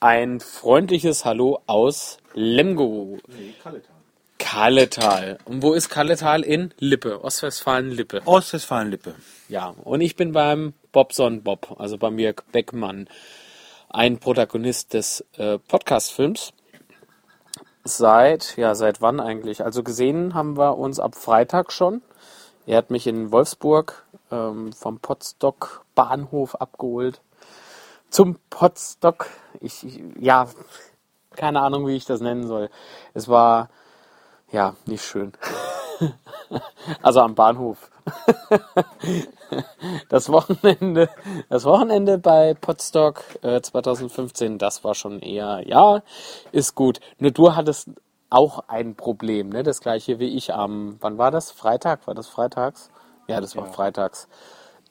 Ein freundliches Hallo aus Lemgo. Nee, Kalletal. Kalletal. Und wo ist Kalletal? In Lippe, Ostwestfalen-Lippe. Ostwestfalen-Lippe. Ja, und ich bin beim Bobson Bob, also bei Mirk Beckmann, ein Protagonist des äh, Podcast-Films. Seit, ja, seit wann eigentlich? Also gesehen haben wir uns ab Freitag schon. Er hat mich in Wolfsburg ähm, vom Potsdok Bahnhof abgeholt. Zum Potsdok. Ich, ich, ja, keine Ahnung, wie ich das nennen soll. Es war, ja, nicht schön. also am Bahnhof. das Wochenende, das Wochenende bei Potsdok äh, 2015, das war schon eher, ja, ist gut. Nur du hattest auch ein Problem, ne? Das gleiche wie ich am, wann war das? Freitag? War das freitags? Ja, das war Ja. freitags.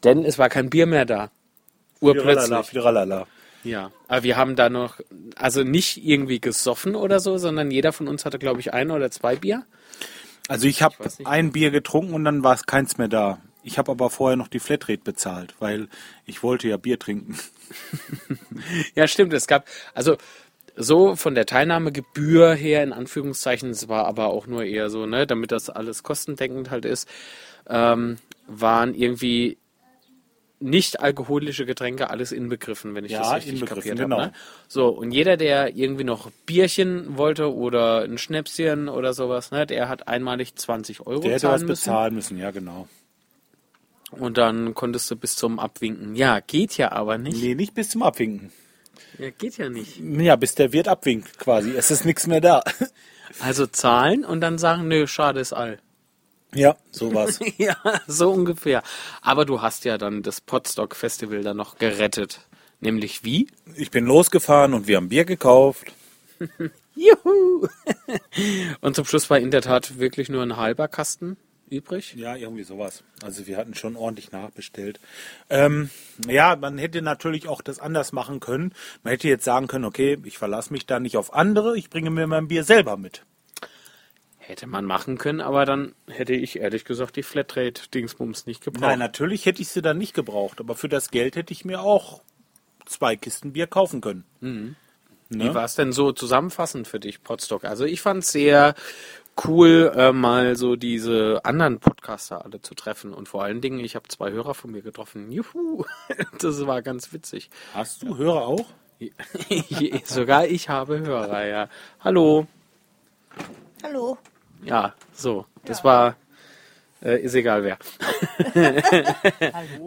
Denn es war kein Bier mehr da. Urplötzlich. Firalala. Ja, aber wir haben da noch, also nicht irgendwie gesoffen oder so, sondern jeder von uns hatte, glaube ich, ein oder zwei Bier. Also ich habe ein Bier getrunken und dann war es keins mehr da. Ich habe aber vorher noch die Flatrate bezahlt, weil ich wollte ja Bier trinken. Ja, stimmt. Es gab, also so von der Teilnahmegebühr her, in Anführungszeichen, es war aber auch nur eher so, ne, damit das alles kostendeckend halt ist, ähm, waren irgendwie nicht alkoholische Getränke alles inbegriffen, wenn ich Ja, das richtig kapiert genau. habe. Ne? So, und jeder, der irgendwie noch Bierchen wollte oder ein Schnäpschen oder sowas, ne, der hat einmalig 20 Euro Der hätte zahlen was müssen. bezahlen müssen, ja genau. Und dann konntest du bis zum Abwinken. Ja, geht ja aber nicht. Nee, nicht bis zum Abwinken. Ja, geht ja nicht. Ja, bis der Wirt abwinkt quasi. Es ist nichts mehr da. Also zahlen und dann sagen, nö, schade ist all. Ja, sowas. ja, so ungefähr. Aber du hast ja dann das Potstock Festival dann noch gerettet. Nämlich wie? Ich bin losgefahren und wir haben Bier gekauft. Juhu! und zum Schluss war in der Tat wirklich nur ein halber Kasten übrig. Ja, irgendwie sowas. Also wir hatten schon ordentlich nachbestellt. Ähm, ja, man hätte natürlich auch das anders machen können. Man hätte jetzt sagen können, okay, ich verlasse mich da nicht auf andere, ich bringe mir mein Bier selber mit. Hätte man machen können, aber dann hätte ich ehrlich gesagt die Flatrate-Dingsbums nicht gebraucht. Nein, natürlich hätte ich sie dann nicht gebraucht, aber für das Geld hätte ich mir auch zwei Kisten Bier kaufen können. Wie war es denn so zusammenfassend für dich, Potstock? Also ich fand es sehr cool, äh, mal so diese anderen Podcaster alle zu treffen. Und vor allen Dingen, ich habe zwei Hörer von mir getroffen. Juhu! Das war ganz witzig. Hast du Hörer auch? Sogar ich habe Hörer, ja. Hallo. Hallo. Ja, so. Das war, äh, ist egal wer.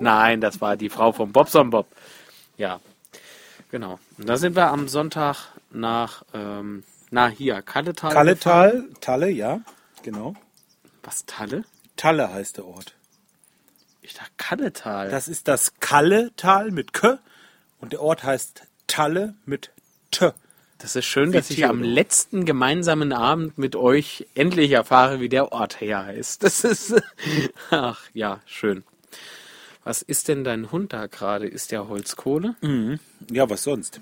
Nein, das war die Frau vom Bobson Bob. Ja, genau. Und da sind wir am Sonntag nach, ähm, na hier, Kalletal. gefahren. Kalletal, Talle, ja, genau. Was, Talle? Talle heißt der Ort. Ich dachte Kalletal. Das ist das Kalletal mit K und der Ort heißt Talle mit T. Das ist schön, dass ich am letzten gemeinsamen Abend mit euch endlich erfahre, wie der Ort her heißt. Das ist, ach ja, schön. Was ist denn dein Hund da gerade? Ist der Holzkohle? Ja, was sonst?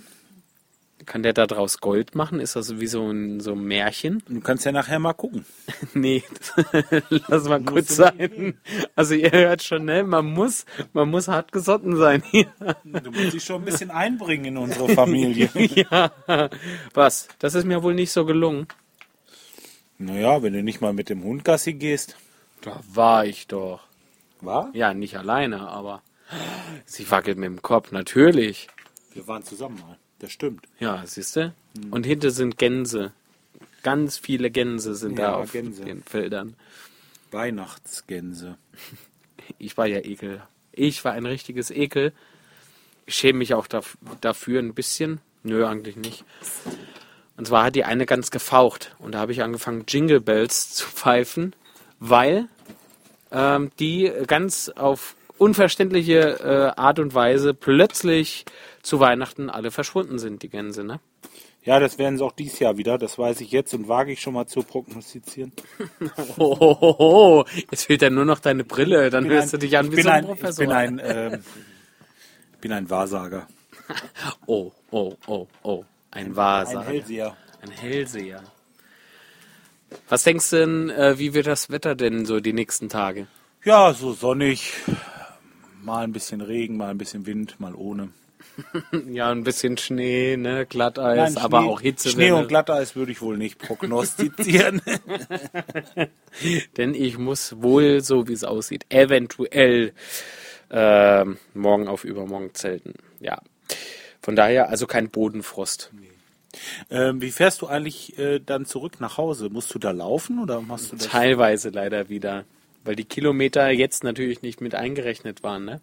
Kann der da draus Gold machen? Ist das wie so ein, so ein Märchen? Du kannst ja nachher mal gucken. Nee, lass mal kurz sein. Also ihr hört schon, ne? Man muss, man muss hart gesotten sein hier. Du musst dich schon ein bisschen einbringen in unsere Familie. ja. Was? Das ist mir wohl nicht so gelungen. naja, wenn du nicht mal mit dem Hund Gassi gehst. Da war ich doch. War? Ja, nicht alleine, aber sie wackelt mit dem Kopf, natürlich. Wir waren zusammen mal. Das stimmt. Ja, siehst du? Und hinter sind Gänse. Ganz viele Gänse sind Ja, da auf Gänse. den Feldern. Weihnachtsgänse. Ich war ja ekel. Ich war ein richtiges Ekel. Ich schäme mich auch daf dafür ein bisschen. Nö, eigentlich nicht. Und zwar hat die eine ganz gefaucht. Und da habe ich angefangen, Jingle Bells zu pfeifen, weil ähm, die ganz auf unverständliche äh, Art und Weise plötzlich zu Weihnachten alle verschwunden sind, die Gänse, ne? Ja, das werden sie auch dieses Jahr wieder. Das weiß ich jetzt und wage ich schon mal zu prognostizieren. Oh, oh, oh, oh. Jetzt fehlt ja nur noch deine Brille, dann hörst du dich an wie so ein ein, ich Professor. bin ein, ähm, ich bin ein Wahrsager. oh, oh, oh, oh. Ein Ein Wahrsager. Hellseher. Ein Hellseher. Was denkst du denn, äh, wie wird das Wetter denn so die nächsten Tage? Ja, so sonnig. Mal ein bisschen Regen, mal ein bisschen Wind, mal ohne. Ja, ein bisschen Schnee, ne, Glatteis, Nein, aber Schnee- auch Hitze. Schnee und Glatteis würde ich wohl nicht prognostizieren. Denn ich muss wohl, so wie es aussieht, eventuell ähm, morgen auf übermorgen zelten. Ja. Von daher also kein Bodenfrost. ähm, wie fährst du eigentlich äh, dann zurück nach Hause? Musst du da laufen oder machst du das? Teilweise leider wieder. Weil die Kilometer jetzt natürlich nicht mit eingerechnet waren, ne?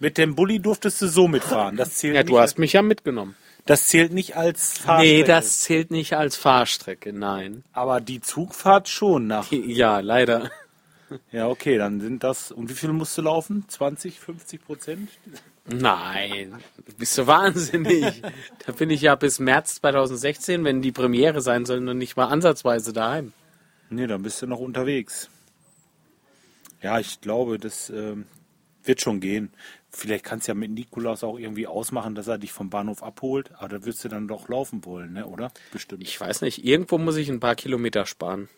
Mit dem Bulli durftest du so mitfahren. Das zählt, Ja, du hast mich ja mitgenommen. das zählt nicht als Fahrstrecke. Nee, das zählt nicht als Fahrstrecke, nein. Aber die Zugfahrt schon nach. Ja, leider. Ja, okay, dann sind das. Und wie viel musst du laufen? 20, 50 Prozent? Nein, bist du wahnsinnig. da bin ich ja bis März 2016, wenn die Premiere sein soll, noch nicht mal ansatzweise daheim. Nee, dann bist du noch unterwegs. Ja, ich glaube, das ähm, wird schon gehen. Vielleicht kannst du ja mit Nikolaus auch irgendwie ausmachen, dass er dich vom Bahnhof abholt. Aber da wirst du dann doch laufen wollen, ne? oder? Bestimmt. Ich weiß nicht, irgendwo muss ich ein paar Kilometer sparen.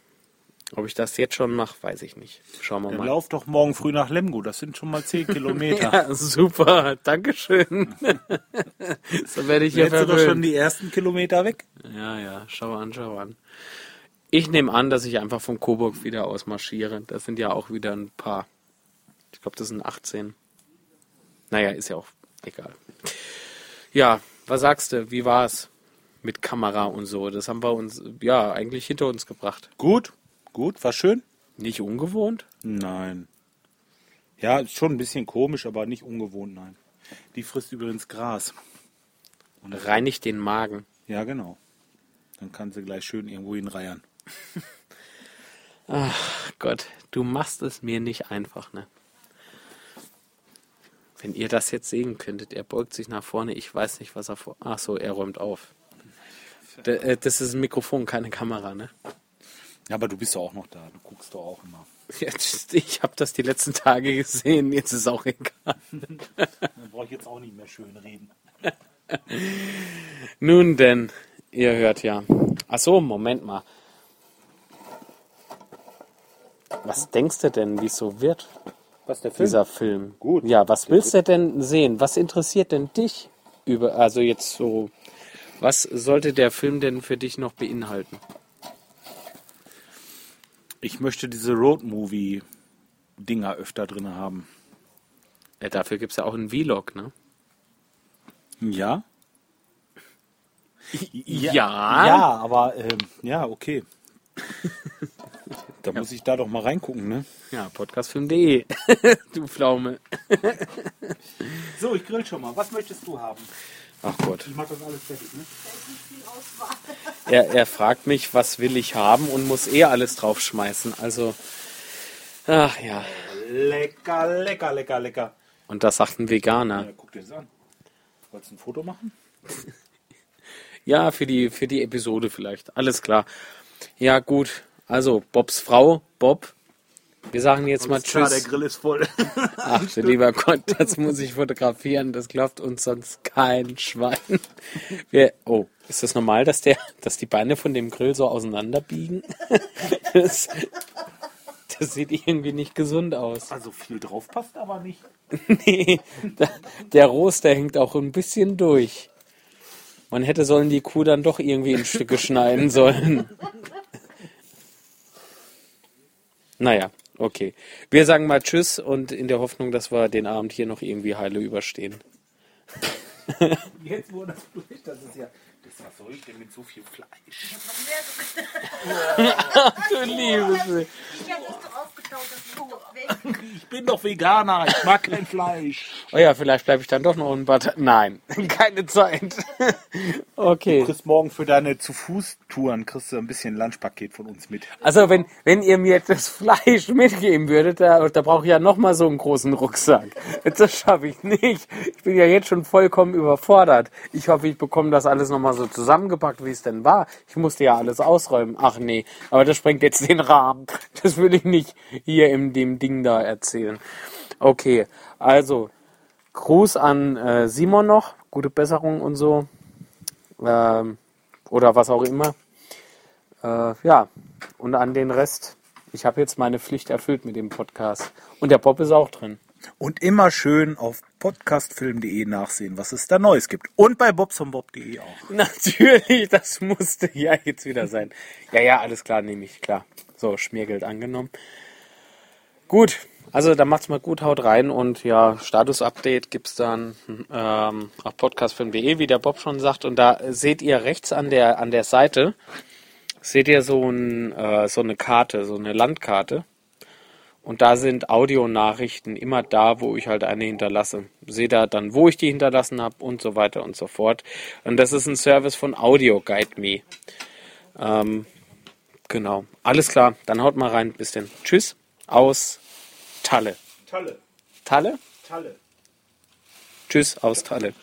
Ob ich das jetzt schon mache, weiß ich nicht. Schauen wir Dann mal. lauf doch morgen früh nach Lemgo. Das sind schon mal 10 Kilometer. Ja, super, Dankeschön. so werde ich Jetzt sind doch schon verwöhnt. die ersten Kilometer weg. Ja, ja, schau an, schau an. Ich nehme an, dass ich einfach von Coburg wieder aus marschiere. Das sind ja auch wieder ein paar. Ich glaube, das sind 18. Naja, ist ja auch egal. Ja, was sagst du? Wie war es mit Kamera und so? Das haben wir uns ja eigentlich hinter uns gebracht. Gut, gut, war schön. Nicht ungewohnt? Nein. Ja, ist schon ein bisschen komisch, aber nicht ungewohnt, nein. Die frisst übrigens Gras. Reinigt den Magen. Ja, genau. Dann kann sie gleich schön irgendwo hinreiern. Gott, du machst es mir nicht einfach, ne? Wenn ihr das jetzt sehen könntet, er beugt sich nach vorne, ich weiß nicht, was er vor. Ach so, er räumt auf. Äh, das ist ein Mikrofon, keine Kamera, ne? Ja, aber du bist ja auch noch da. Du guckst doch auch immer. Jetzt, ich habe das die letzten Tage gesehen, jetzt ist auch egal. Dann brauche ich jetzt auch nicht mehr schön reden. Nun denn, ihr hört ja. Ach so, Moment mal. Was denkst du denn, wie es so wird, Was der Film? dieser Film? Gut. Ja, was willst du denn sehen? Was interessiert denn dich über, also jetzt so, was sollte der Film denn für dich noch beinhalten? Ich möchte diese Road-Movie-Dinger öfter drin haben. Ja, dafür gibt es ja auch einen Vlog, ne? Ja? Ja. Ja, aber ähm, ja, okay. da muss ich da doch mal reingucken, ne? Ja, podcastfilm.de. du Pflaume. So, ich grill schon mal. Was möchtest du haben? Ach Gott. Ich mach das alles fertig, ne? Er, er fragt mich, was will ich haben und muss eh alles draufschmeißen. Also, ach ja. Lecker, lecker, lecker, lecker. Und das sagt ein Veganer. Ja, guck dir das an. Wolltest du ein Foto machen? Ja, für die, für die Episode vielleicht. Alles klar. Ja, gut. Also, Bobs Frau, Bob. Wir sagen jetzt mal Klar, der Tschüss. Grill ist voll. Ach du lieber Gott, das muss ich fotografieren. Das glaubt uns sonst kein Schwein. Wir, oh, ist das normal, dass der, dass die Beine von dem Grill so auseinanderbiegen? Das, das sieht irgendwie nicht gesund aus. Also viel drauf passt aber nicht. Nee, der, der Rost, der hängt auch ein bisschen durch. Man hätte sollen die Kuh dann doch irgendwie in Stücke schneiden sollen. Naja, okay. Wir sagen mal Tschüss und in der Hoffnung, dass wir den Abend hier noch irgendwie heile überstehen. Jetzt wo das durch, das ist ja. Das was soll ich denn mit so viel Fleisch? Du liebes. Ich habe das doch aufgetaut, das ist weg. Ich bin doch Veganer, ich mag kein Fleisch. Oh ja, vielleicht bleibe ich dann doch noch ein paar Nein, keine Zeit. Okay. Du kriegst morgen für deine zu Fuß Touren kriegst du ein bisschen Lunchpaket von uns mit. Also wenn, wenn ihr mir das Fleisch mitgeben würdet, da, da brauche ich ja noch mal so einen großen Rucksack. Das schaffe ich nicht. Ich bin ja jetzt schon vollkommen überfordert. Ich hoffe, ich bekomme das alles noch mal so zusammengepackt, wie es denn war. Ich musste ja alles ausräumen. Ach nee, aber das sprengt jetzt den Rahmen. Das will ich nicht hier in dem Ding da erzählen. Okay, also Gruß an äh, Simon noch. Gute Besserung und so. Ähm, oder was auch immer. Äh, ja, und an den Rest. Ich habe jetzt meine Pflicht erfüllt mit dem Podcast. Und der Bob ist auch drin. Und immer schön auf podcastfilm.de nachsehen, was es da Neues gibt. Und bei bobsonbob.de auch. Natürlich, das musste ja jetzt wieder sein. Ja, ja, alles klar, nehme ich, klar. So, Schmiergeld angenommen. Gut, also dann macht's mal gut, haut rein und ja, Status-Update gibt's dann ähm, auf podcastfilm.de, wie der Bob schon sagt. Und da seht ihr rechts an der an der Seite, seht ihr so, ein, äh, so eine Karte, so eine Landkarte. Und da sind Audionachrichten immer da, wo ich halt eine hinterlasse. Seht da dann, wo ich die hinterlassen habe und so weiter und so fort. Und das ist ein Service von Audio Guide Me. Ähm, genau. Alles klar, dann haut mal rein. Bis denn. Tschüss aus Talle. Talle, Talle? Talle. Tschüss aus Talle.